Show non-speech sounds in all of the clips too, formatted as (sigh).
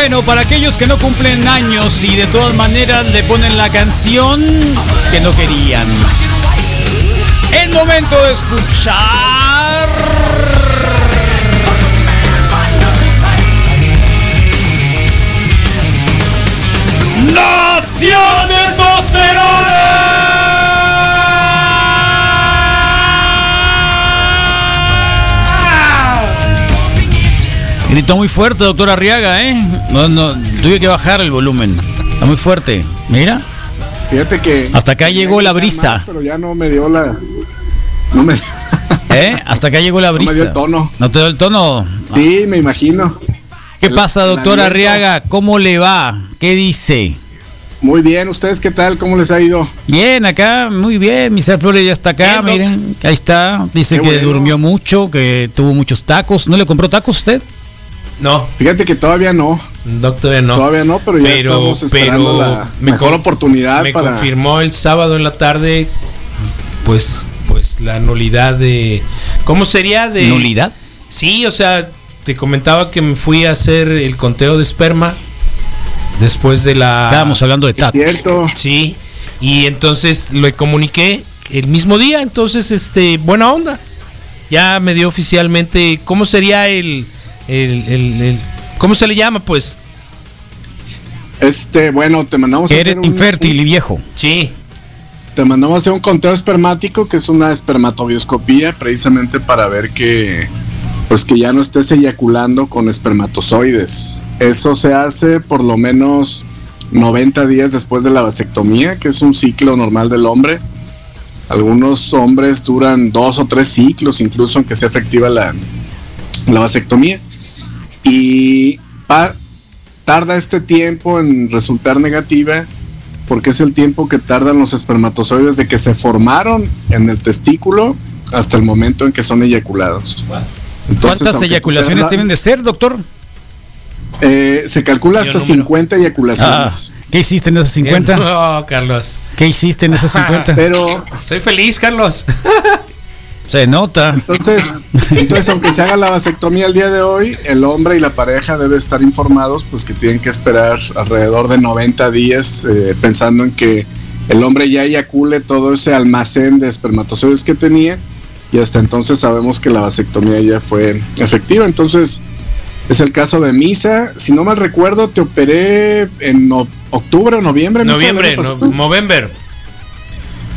Bueno, para aquellos que no cumplen años y de todas maneras le ponen la canción que no querían. El momento de escuchar. Nación Gritó muy fuerte, doctor Arriaga, ¿eh? No, no, tuve que bajar el volumen. Está muy fuerte. Mira. Fíjate que. Hasta acá llegó la brisa. Pero ya no me dio la. No me. (laughs) ¿Eh? Hasta acá llegó la brisa. No me dio el tono. ¿No te dio el tono? Sí, me imagino. ¿Qué pasa, doctor Arriaga? ¿Cómo le va? ¿Qué dice? Muy bien, ¿ustedes qué tal? ¿Cómo les ha ido? Bien, acá, muy bien. Misa Flores ya está acá, Bien, miren. Ahí está. Dice que bueno. durmió mucho, que tuvo muchos tacos. ¿No le compró tacos usted? No, Fíjate que todavía no. doctor, no. Todavía no, pero ya estamos esperando la mejor oportunidad me para- confirmó el sábado en la tarde, pues, pues la nulidad de, ¿cómo sería de ¿Nulidad? Sí, o sea, te comentaba que me fui a hacer el conteo de esperma después de la. Estábamos hablando de Es tacos. cierto. Sí, y entonces lo comuniqué el mismo día, entonces, este, buena onda. Ya me dio oficialmente, ¿cómo sería el, el, el- el- ¿cómo se le llama, pues? Este, bueno, te mandamos a Que hacer eres un- infértil y viejo. Sí, Te mandamos a hacer un conteo espermático, que es una espermatobioscopía, precisamente para ver que, pues que ya no estés eyaculando con espermatozoides. Eso se hace por lo menos 90 días después de la vasectomía, que es un ciclo normal del hombre. Algunos hombres duran dos o tres ciclos, incluso aunque sea efectiva la, la vasectomía. Y tarda este tiempo en resultar negativa porque es el tiempo que tardan los espermatozoides de que se formaron en el testículo hasta el momento en que son eyaculados. Entonces, ¿Cuántas eyaculaciones tienen de ser, doctor? Eh, se calcula hasta número. 50 Ah, eyaculaciones. ¿Qué hiciste en esas 50? (laughs) No, Carlos. ¿Qué hiciste en esas 50? Pero Soy feliz, Carlos. (laughs) Se nota. entonces, entonces, aunque se haga la vasectomía el día de hoy, el hombre y la pareja deben estar informados, pues que tienen que esperar alrededor de 90 días, eh, pensando en que el hombre ya eyacule todo ese almacén de espermatozoides que tenía, y hasta entonces sabemos que la vasectomía ya fue efectiva. Entonces, es el caso de Misa. Si no mal recuerdo, te operé en no- octubre o noviembre. Misa, Noviembre, no. Movember.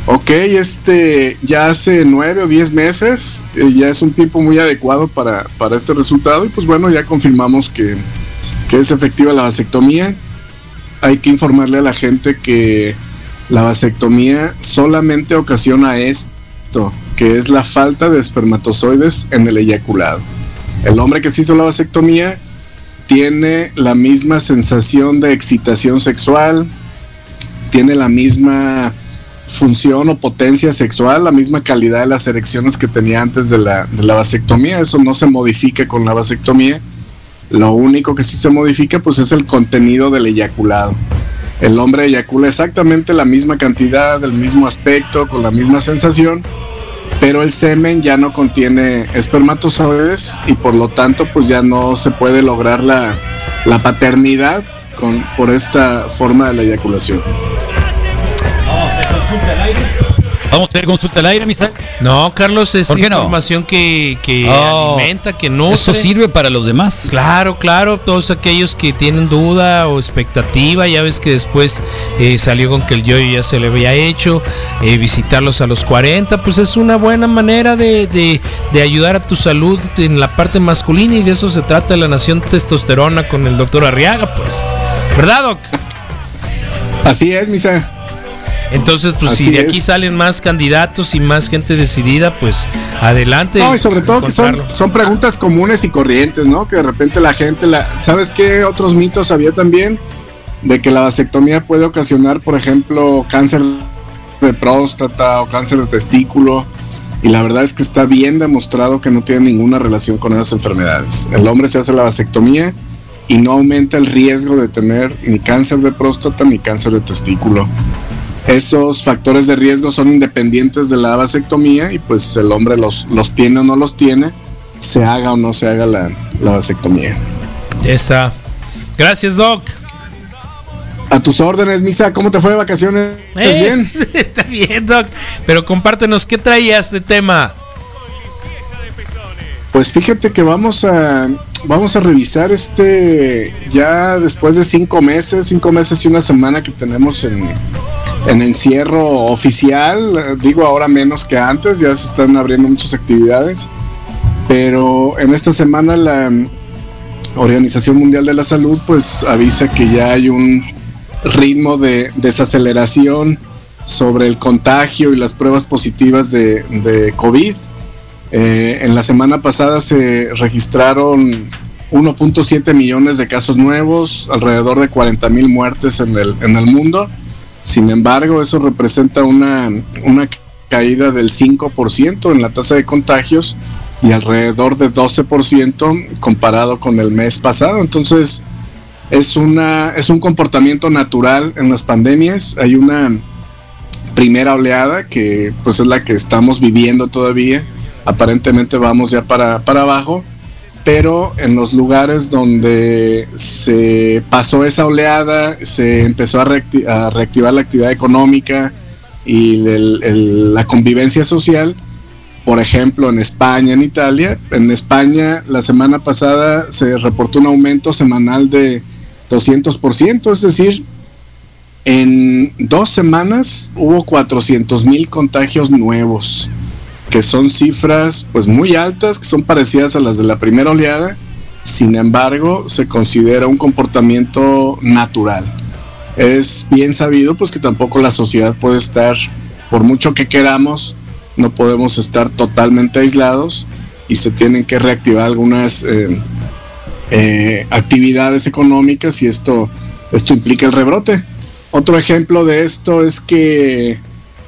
Ok, este ya hace nueve o diez meses, eh, ya es un tiempo muy adecuado para, para este resultado y pues bueno, ya confirmamos que, que es efectiva la vasectomía. Hay que informarle a la gente que la vasectomía solamente ocasiona esto, que es la falta de espermatozoides en el eyaculado. El hombre que se hizo la vasectomía tiene la misma sensación de excitación sexual, tiene la misma función o potencia sexual, la misma calidad de las erecciones que tenía antes de la, de la vasectomía. Eso no se modifica con la vasectomía. Lo único que sí se modifica pues es el contenido del eyaculado. El hombre eyacula exactamente la misma cantidad, el mismo aspecto, con la misma sensación, pero el semen ya no contiene espermatozoides y por lo tanto pues ya no se puede lograr la, la paternidad con, por esta forma de la eyaculación. Vamos a tener consulta al aire, Misak. No, Carlos, es ¿Por qué no? información que, que Oh, alimenta, que nutre. Eso sirve para los demás. Claro, claro, todos aquellos que tienen duda o expectativa, ya ves que después eh, salió con que el yo ya se le había hecho, eh, visitarlos a los 40, pues es una buena manera de, de- de ayudar a tu salud en la parte masculina y de eso se trata la nación testosterona con el doctor Arriaga, pues. ¿Verdad, Doc? Así es, Misa. Entonces, pues Así si de aquí es. salen más candidatos y más gente decidida, pues adelante. No, y sobre todo que son, son preguntas comunes y corrientes, ¿no? Que de repente la gente la... ¿Sabes qué otros mitos había también? De que la vasectomía puede ocasionar, por ejemplo, cáncer de próstata o cáncer de testículo. Y la verdad es que está bien demostrado que no tiene ninguna relación con esas enfermedades. El hombre se hace la vasectomía y no aumenta el riesgo de tener ni cáncer de próstata ni cáncer de testículo. Esos factores de riesgo son independientes de la vasectomía y pues el hombre los, los tiene o no los tiene, se haga o no se haga la, la vasectomía. Ya está. Gracias, Doc. A tus órdenes, Misa, ¿cómo te fue de vacaciones? ¿Estás Eh, bien? (laughs) Está bien, Doc. Pero compártenos, ¿qué traías de tema? Pues fíjate que vamos a vamos a revisar este ya después de cinco meses, cinco meses y una semana que tenemos en, en encierro oficial, digo ahora menos que antes, ya se están abriendo muchas actividades, pero en esta semana la Organización Mundial de la Salud pues avisa que ya hay un ritmo de desaceleración sobre el contagio y las pruebas positivas de, de COVID. Eh, en la semana pasada se registraron 1.7 millones de casos nuevos, alrededor de 40 mil muertes en el, en el mundo. Sin embargo, eso representa una, una caída del 5% en la tasa de contagios y alrededor de 12% comparado con el mes pasado. Entonces, es, una, es un comportamiento natural en las pandemias. Hay una primera oleada que pues es la que estamos viviendo todavía aparentemente vamos ya para, para abajo, pero en los lugares donde se pasó esa oleada, se empezó a, reacti- a reactivar la actividad económica y la convivencia social, por ejemplo en España, en Italia, en España la semana pasada se reportó un aumento semanal de 200%, es decir, en dos semanas hubo 400 mil contagios nuevos que son cifras pues muy altas, que son parecidas a las de la primera oleada, sin embargo se considera un comportamiento natural. Es bien sabido pues que tampoco la sociedad puede estar, por mucho que queramos, no podemos estar totalmente aislados y se tienen que reactivar algunas eh, eh, actividades económicas y esto, esto implica el rebrote. Otro ejemplo de esto es que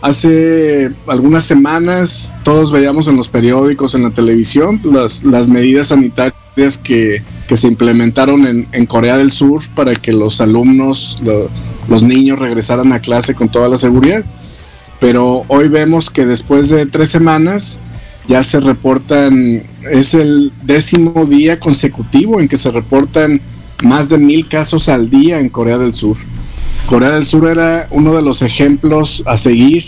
Hace algunas semanas todos veíamos en los periódicos, en la televisión, las, las medidas sanitarias que, que se implementaron en, en, Corea del Sur para que los alumnos, lo, los niños regresaran a clase con toda la seguridad. Pero hoy vemos que después de tres semanas ya se reportan, es el décimo día consecutivo en que se reportan más de mil casos al día en Corea del Sur. Corea del Sur era uno de los ejemplos a seguir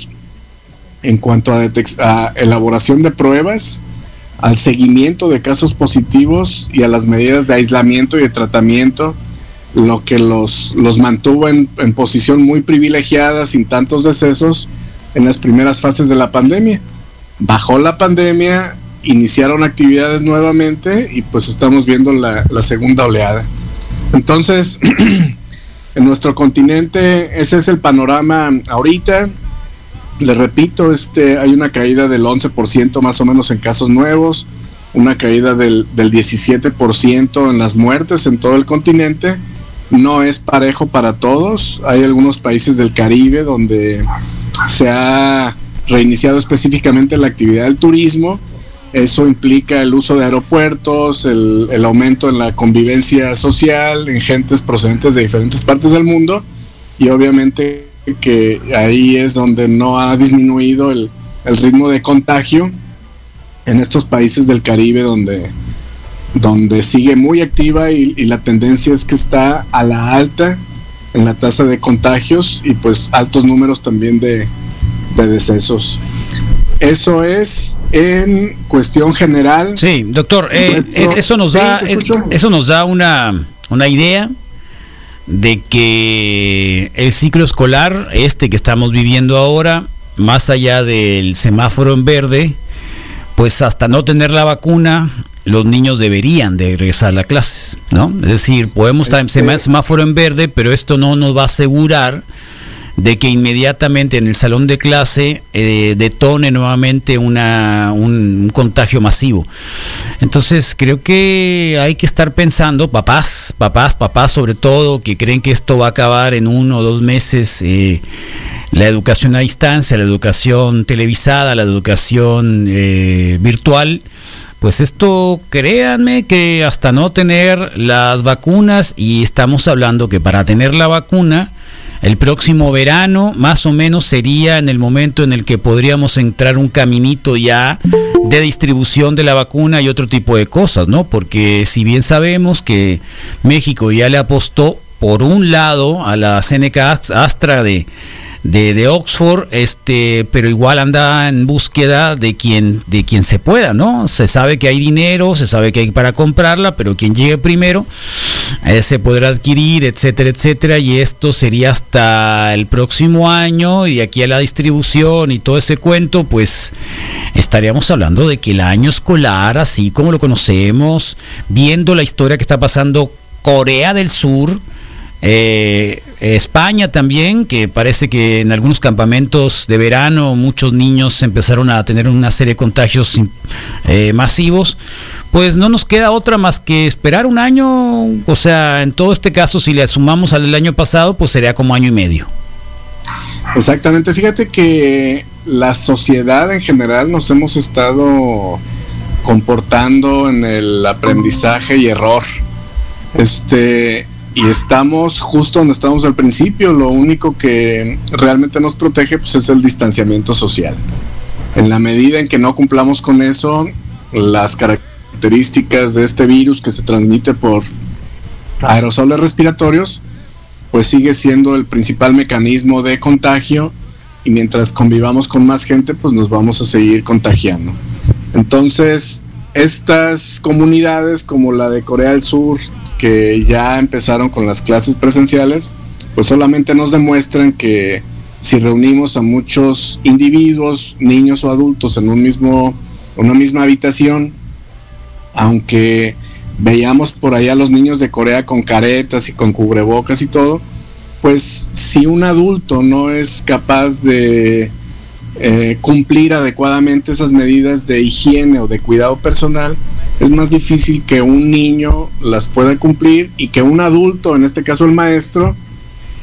en cuanto a, a, elaboración de pruebas, al seguimiento de casos positivos y a las medidas de aislamiento y de tratamiento, lo que los, los mantuvo en, en posición muy privilegiada, sin tantos decesos, en las primeras fases de la pandemia. Bajó la pandemia, iniciaron actividades nuevamente y pues estamos viendo la, la segunda oleada. Entonces, (clears throat) en nuestro continente ese es el panorama ahorita. Les repito, este, hay una caída del 11% más o menos en casos nuevos, una caída del, del 17% en las muertes en todo el continente. No es parejo para todos. Hay algunos países del Caribe donde se ha reiniciado específicamente la actividad del turismo. Eso implica el uso de aeropuertos, el, aumento en la convivencia social, en gentes procedentes de diferentes partes del mundo y obviamente que ahí es donde no ha disminuido el, el ritmo de contagio en estos países del Caribe donde, donde sigue muy activa y, y la tendencia es que está a la alta en la tasa de contagios y pues altos números también de, de decesos. Eso es en cuestión general. Sí, doctor, eh, Nuestro... eso nos da, sí, eso nos da una, una idea de que el ciclo escolar, este que estamos viviendo ahora, más allá del semáforo en verde, pues hasta no tener la vacuna, los niños deberían de regresar a las clases, ¿no? Es decir, podemos estar en semáforo en verde, pero esto no nos va a asegurar de que inmediatamente en el salón de clase eh, detone nuevamente una, un, contagio masivo. Entonces creo que hay que estar pensando, papás, papás, papás sobre todo, que creen que esto va a acabar en uno o dos meses. Eh, la educación a distancia, la educación televisada, la educación eh, virtual, pues esto créanme que hasta no tener las vacunas y estamos hablando que para tener la vacuna el próximo verano más o menos sería en el momento en el que podríamos entrar un caminito ya de distribución de la vacuna y otro tipo de cosas, ¿no? Porque si bien sabemos que México ya le apostó por un lado a la Seneca Astra de de, Oxford, este, pero igual anda en búsqueda de quien, de quien se pueda, ¿no? Se sabe que hay dinero, se sabe que hay para comprarla, pero quien llegue primero eh, se podrá adquirir, etcétera, etcétera, y esto sería hasta el próximo año y de aquí a la distribución y todo ese cuento, pues estaríamos hablando de que el año escolar, así como lo conocemos, viendo la historia que está pasando Corea del Sur, eh, España también, que parece que en algunos campamentos de verano muchos niños empezaron a tener una serie de contagios eh, masivos, pues no nos queda otra más que esperar un año, o sea, en todo este caso si le sumamos al año pasado, pues sería como año y medio. Exactamente, fíjate que la sociedad en general nos hemos estado comportando en el aprendizaje y error. Este, y estamos justo donde estamos al principio. Lo único que realmente nos protege pues, es el distanciamiento social. En la medida en que no cumplamos con eso, las características de este virus que se transmite por aerosoles respiratorios, pues sigue siendo el principal mecanismo de contagio y mientras convivamos con más gente, pues nos vamos a seguir contagiando. Entonces, estas comunidades como la de Corea del Sur, que ya empezaron con las clases presenciales, pues solamente nos demuestran que si reunimos a muchos individuos, niños o adultos en un mismo, una misma habitación, aunque veíamos por allá a los niños de Corea con caretas y con cubrebocas y todo, pues si un adulto no es capaz de eh, cumplir adecuadamente esas medidas de higiene o de cuidado personal, es más difícil que un niño las pueda cumplir y que un adulto, en este caso el maestro,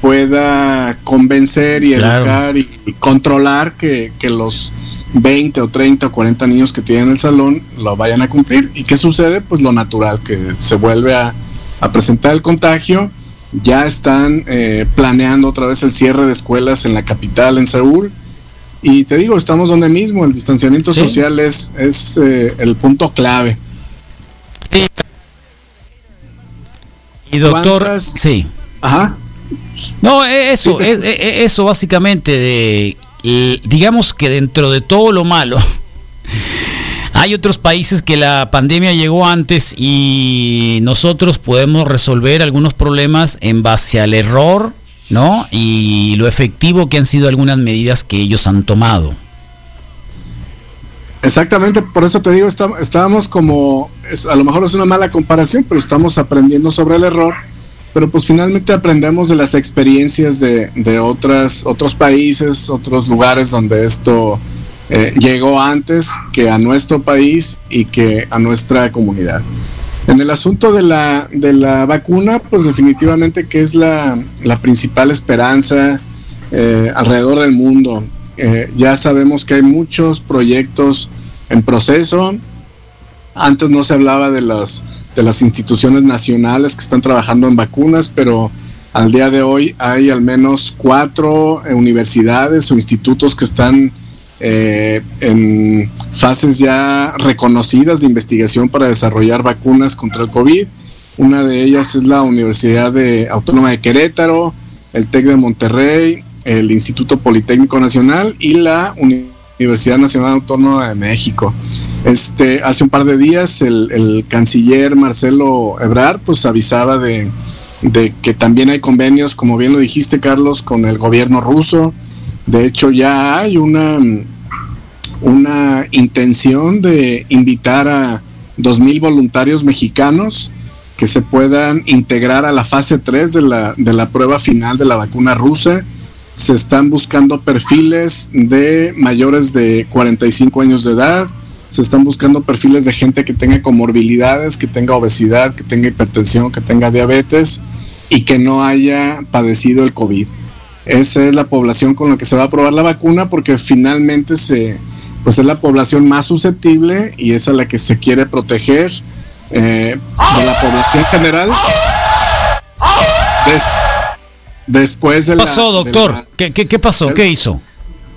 pueda convencer y educar y, controlar que, los 20 o 30 o 40 niños que tienen el salón lo vayan a cumplir. ¿Y qué sucede? Pues lo natural, que se vuelve a, presentar el contagio. Ya están eh, planeando otra vez el cierre de escuelas en la capital, en Seúl. Y te digo, estamos donde mismo, el distanciamiento social es, es eh, el punto clave. Y doctor, sí. Ajá. No, e, eso, e, e, eso básicamente de, digamos que dentro de todo lo malo, (laughs) hay otros países que la pandemia llegó antes y nosotros podemos resolver algunos problemas en base al error, ¿no? Y lo efectivo que han sido algunas medidas que ellos han tomado. Exactamente, por eso te digo, estábamos como, a lo mejor es una mala comparación, pero estamos aprendiendo sobre el error, pero pues finalmente aprendemos de las experiencias de, de otras, otros países, otros lugares donde esto eh, llegó antes que a nuestro país y que a nuestra comunidad. En el asunto de la, de la vacuna, pues definitivamente que es la, la principal esperanza eh, alrededor del mundo. Eh, ya sabemos que hay muchos proyectos en proceso. Antes no se hablaba de las, de las instituciones nacionales que están trabajando en vacunas, pero al día de hoy hay al menos cuatro eh, universidades o institutos que están eh, en fases ya reconocidas de investigación para desarrollar vacunas contra el COVID. Una de ellas es la Universidad Autónoma de Querétaro, el TEC de Monterrey, el Instituto Politécnico Nacional y la Universidad Nacional Autónoma de México. Este, hace un par de días el, canciller Marcelo Ebrard pues avisaba de, que también hay convenios, como bien lo dijiste Carlos, con el gobierno ruso. De hecho ya hay una, una intención de invitar a 2.000 voluntarios mexicanos que se puedan integrar a la fase 3 de la, de la prueba final de la vacuna rusa se están buscando perfiles de mayores de 45 años de edad, se están buscando perfiles de gente que tenga comorbilidades, que tenga obesidad, que tenga hipertensión, que tenga diabetes y que no haya padecido el COVID. Esa es la población con la que se va a probar la vacuna porque finalmente se, pues es la población más susceptible y es a la que se quiere proteger eh, de la población general. Des- después de ¿Qué la- pasó, de doctor? la- ¿Qué, qué, qué pasó? ¿Qué hizo?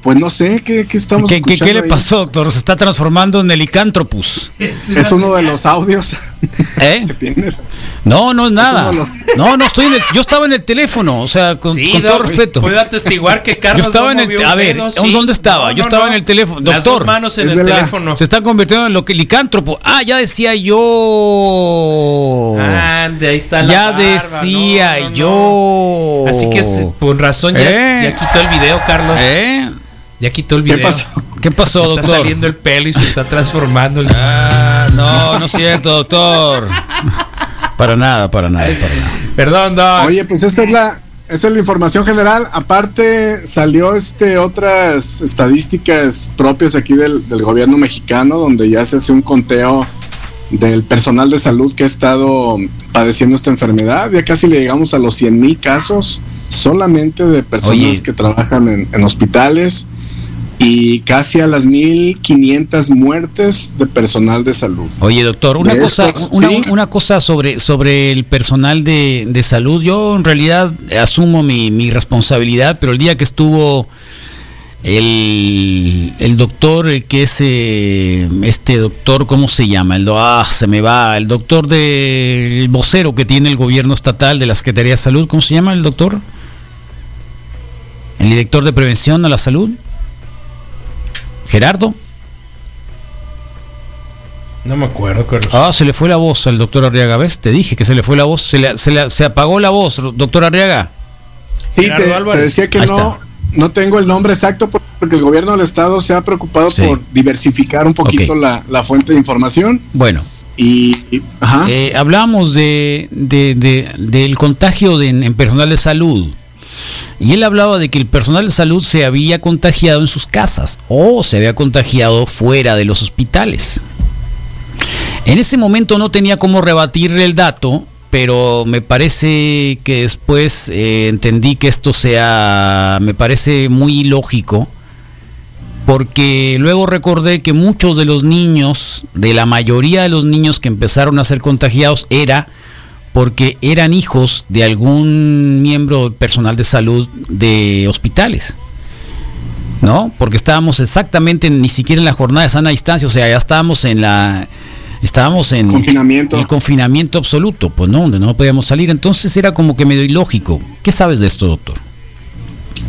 Pues no sé qué, qué estamos ¿Qué, qué, qué escuchando le ahí? pasó, doctor? Se está transformando en el licántropus. Es uno de los audios ¿Eh? (laughs) que tienes. No, no es nada. los- No, no estoy en el, yo estaba en el teléfono, o sea, con, Sí, con todo doc, respeto. Puedo atestiguar que Carlos Yo estaba no en el- a ver, dedo, ¿dónde estaba? Yo estaba en el teléfono. Las Doctor, dos manos en el la- teléfono. Se está convirtiendo en lo que licántropo. Ah, ya decía yo. Ande, ahí está la ya barba, decía no, no, no. yo. Así que por razón ya, ¿Eh? ya quitó el video, Carlos. ¿Eh? Ya quitó el ¿Qué video. pasó? ¿Qué pasó, Está doctor? saliendo el pelo y se está transformando. el- Ah, no, no es cierto, doctor. Para nada, para nada, para nada. Perdón, Doc. Oye, pues esa es la, esa es la información general. Aparte, salió este otras estadísticas propias aquí del, del gobierno mexicano, donde ya se hace un conteo del personal de salud que ha estado padeciendo esta enfermedad. Ya casi le llegamos a los 100 mil casos solamente de personas Oye. que trabajan en, en hospitales y casi a las 1.500 muertes de personal de salud. Oye, doctor, una De cosa, una, sí. una cosa sobre, sobre el personal de, de salud. Yo en realidad asumo mi, mi responsabilidad, pero el día que estuvo el, el doctor eh, que es eh, este doctor, ¿cómo se llama? El, ah, se me va, el doctor de el vocero que tiene el gobierno estatal de la Secretaría de Salud, ¿cómo se llama el doctor? El director de prevención a la salud. Gerardo. No me acuerdo, Carlos. Ah, se le fue la voz al doctor Arriaga. ¿Ves? Te dije que se le fue la voz. Se, le- se, le- se apagó la voz, doctor Arriaga. Sí, te, decía que Ahí no, está. no tengo el nombre exacto por- porque el gobierno del estado se ha preocupado Sí. por diversificar un poquito la, la fuente de información Bueno, y, y- ajá, eh, hablamos de, de- de- del contagio de- en personal de salud. Y él hablaba de que el personal de salud se había contagiado en sus casas o se había contagiado fuera de los hospitales. En ese momento no tenía cómo rebatirle el dato, pero me parece que después eh, entendí que esto sea, me parece muy lógico, porque luego recordé que muchos de los niños, de la mayoría de los niños que empezaron a ser contagiados, era porque eran hijos de algún miembro personal de salud de hospitales. ¿No? Porque estábamos exactamente ni siquiera en la jornada de sana distancia, o sea, ya estábamos en la estábamos en Confinamiento. el confinamiento absoluto, pues no, donde no podíamos salir, entonces era como que medio ilógico. ¿Qué sabes de esto, doctor?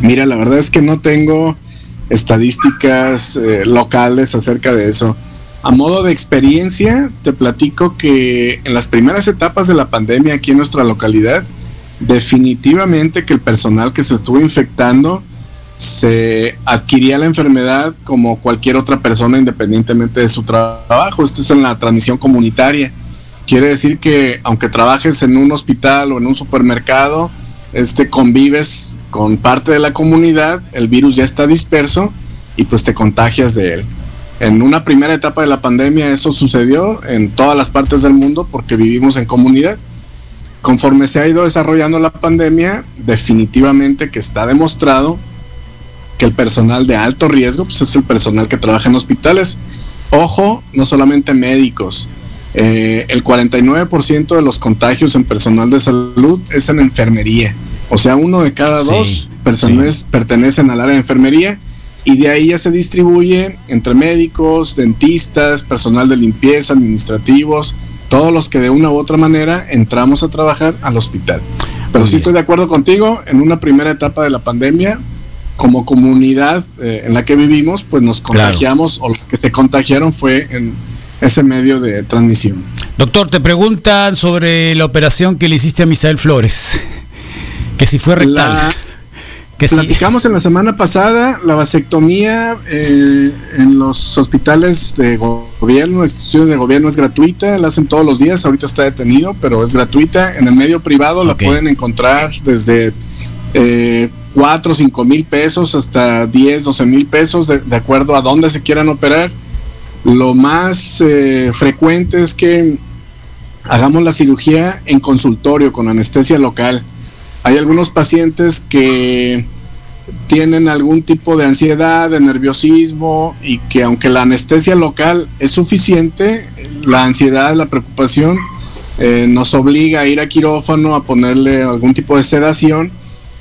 mira, la verdad es que no tengo estadísticas eh, locales acerca de eso. A modo de experiencia, te platico que en las primeras etapas de la pandemia aquí en nuestra localidad, definitivamente que el personal que se estuvo infectando se adquiría la enfermedad como cualquier otra persona independientemente de su trabajo. Esto es en la transmisión comunitaria. Quiere decir que aunque trabajes en un hospital o en un supermercado, este convives con parte de la comunidad, el virus ya está disperso y pues te contagias de él. En una primera etapa de la pandemia eso sucedió en todas las partes del mundo porque vivimos en comunidad. Conforme se ha ido desarrollando la pandemia, definitivamente que está demostrado que el personal de alto riesgo pues es el personal que trabaja en hospitales. Ojo, no solamente médicos. Eh, el 49% de los contagios en personal de salud es en enfermería. O sea, uno de cada Sí, dos personas pertenecen al área de enfermería y de ahí ya se distribuye entre médicos, dentistas, personal de limpieza, administrativos, todos los que de una u otra manera entramos a trabajar al hospital. Pero Muy sí bien. estoy de acuerdo contigo, en una primera etapa de la pandemia, como comunidad eh, en la que vivimos, pues nos Claro. contagiamos o los que se contagiaron fue en ese medio de transmisión. Doctor, te preguntan sobre la operación que le hiciste a Misael Flores. Que si fue rectal. La- que Platicamos en la semana pasada la vasectomía eh, en los hospitales de go- gobierno, instituciones de gobierno es gratuita, la hacen todos los días, ahorita está detenido, pero es gratuita. En el medio privado la pueden encontrar desde eh, 4 o 5 mil pesos hasta 10, 12 mil pesos, de, de acuerdo a dónde se quieran operar. Lo más eh, frecuente es que hagamos la cirugía en consultorio con anestesia local. Hay algunos pacientes que tienen algún tipo de ansiedad, de nerviosismo y que aunque la anestesia local es suficiente, la ansiedad, la preocupación eh, nos obliga a ir a quirófano, a ponerle algún tipo de sedación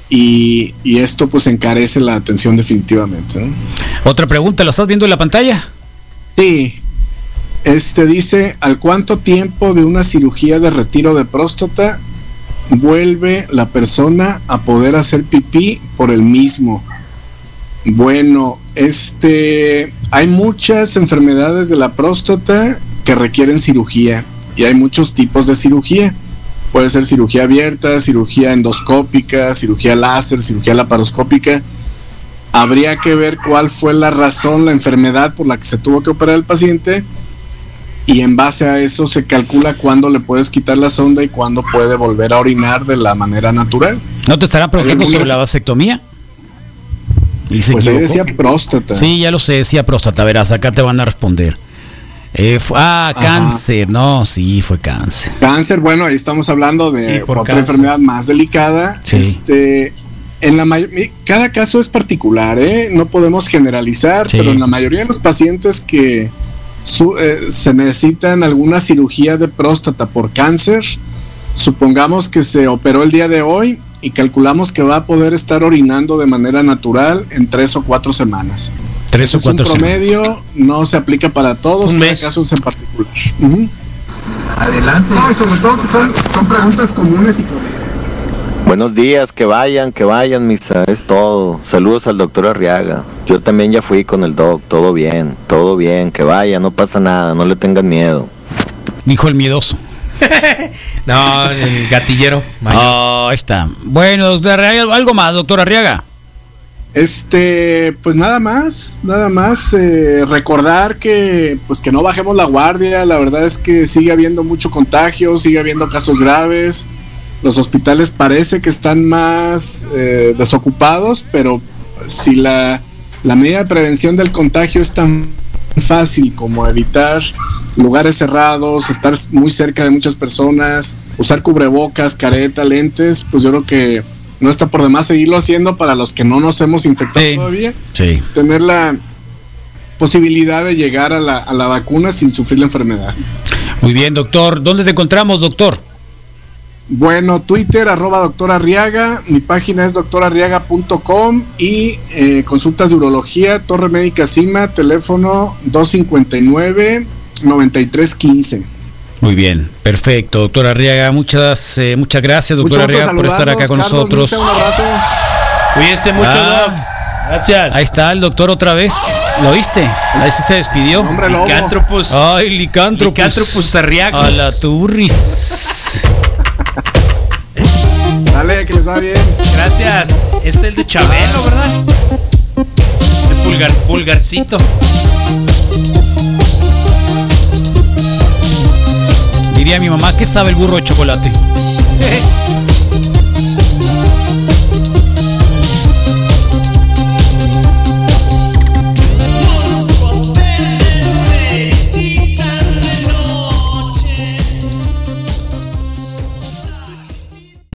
y, y esto pues encarece la atención definitivamente. ¿no? Otra pregunta, ¿la estás viendo en la pantalla? Sí. Este dice, ¿al cuánto tiempo de una cirugía de retiro de próstata vuelve la persona a poder hacer pipí por el mismo? Bueno, este, hay muchas enfermedades de la próstata que requieren cirugía y hay muchos tipos de cirugía. Puede ser cirugía abierta, cirugía endoscópica, cirugía láser, cirugía laparoscópica. Habría que ver cuál fue la razón, la enfermedad por la que se tuvo que operar el paciente y en base a eso se calcula cuándo le puedes quitar la sonda y cuándo puede volver a orinar de la manera natural. ¿No te estará preguntando sobre la vasectomía? Y se Pues ahí decía próstata. Sí, ya lo sé, decía próstata. Verás, acá te van a responder. Eh, ah, Ajá. cáncer. No, sí, fue cáncer. Cáncer, bueno, ahí estamos hablando de Sí, otra cáncer. enfermedad más delicada. Sí. Este, en la cada caso es particular, ¿eh? No podemos generalizar, Sí. pero en la mayoría de los pacientes que su- eh, se necesitan alguna cirugía de próstata por cáncer, supongamos que se operó el día de hoy y calculamos que va a poder estar orinando de manera natural en tres o cuatro semanas. Tres o es un cuatro semanas. promedio, no se aplica para todos, Un cada mes. caso es en particular. Ujú. Adelante. No, y sobre todo que son, son preguntas comunes y corrientes. Buenos días, que vayan, que vayan, misa, es todo. Saludos al doctor Arriaga. Yo también ya fui con el doc, todo bien, todo bien, que vaya, no pasa nada, no le tengan miedo. Dijo el miedoso. (laughs) No, el gatillero. mayor. Ahí está. Bueno, doctor Arriaga, algo más, doctor Arriaga. Este, pues nada más, nada más eh, recordar que, pues que no bajemos la guardia. La verdad es que sigue habiendo mucho contagio, sigue habiendo casos graves. Los hospitales parece que están más eh, desocupados, pero si la, la medida de prevención del contagio es tan fácil como evitar lugares cerrados, estar muy cerca de muchas personas, usar cubrebocas, careta, lentes, pues yo creo que no está por demás seguirlo haciendo para los que no nos hemos infectado Sí. todavía, Sí. tener la posibilidad de llegar a la, a la vacuna sin sufrir la enfermedad. Muy bien, doctor. ¿Dónde te encontramos, doctor? Bueno, Twitter, arroba doctor Arriaga, mi página es doctorarriaga.com y eh, consultas de urología, Torre Médica Cima, teléfono 259-9315. Muy bien, perfecto, doctor Arriaga. Muchas, eh, muchas gracias, doctor Mucho gusto Arriaga, por estar acá con. Carlos, nosotros. Un abrazo. Cuídense mucho, Ah. Gracias. Ahí está el doctor otra vez. ¿Lo viste? Ahí sí se despidió. Hombre lobo. Licántropos. Ay, licántropos. Licántropos arriagos. A la turris. Dale, que les va bien. Gracias. Es el de Chabelo, ¿verdad? El pulgar, pulgarcito. Diría mi mamá, ¿qué sabe el burro de chocolate? (laughs)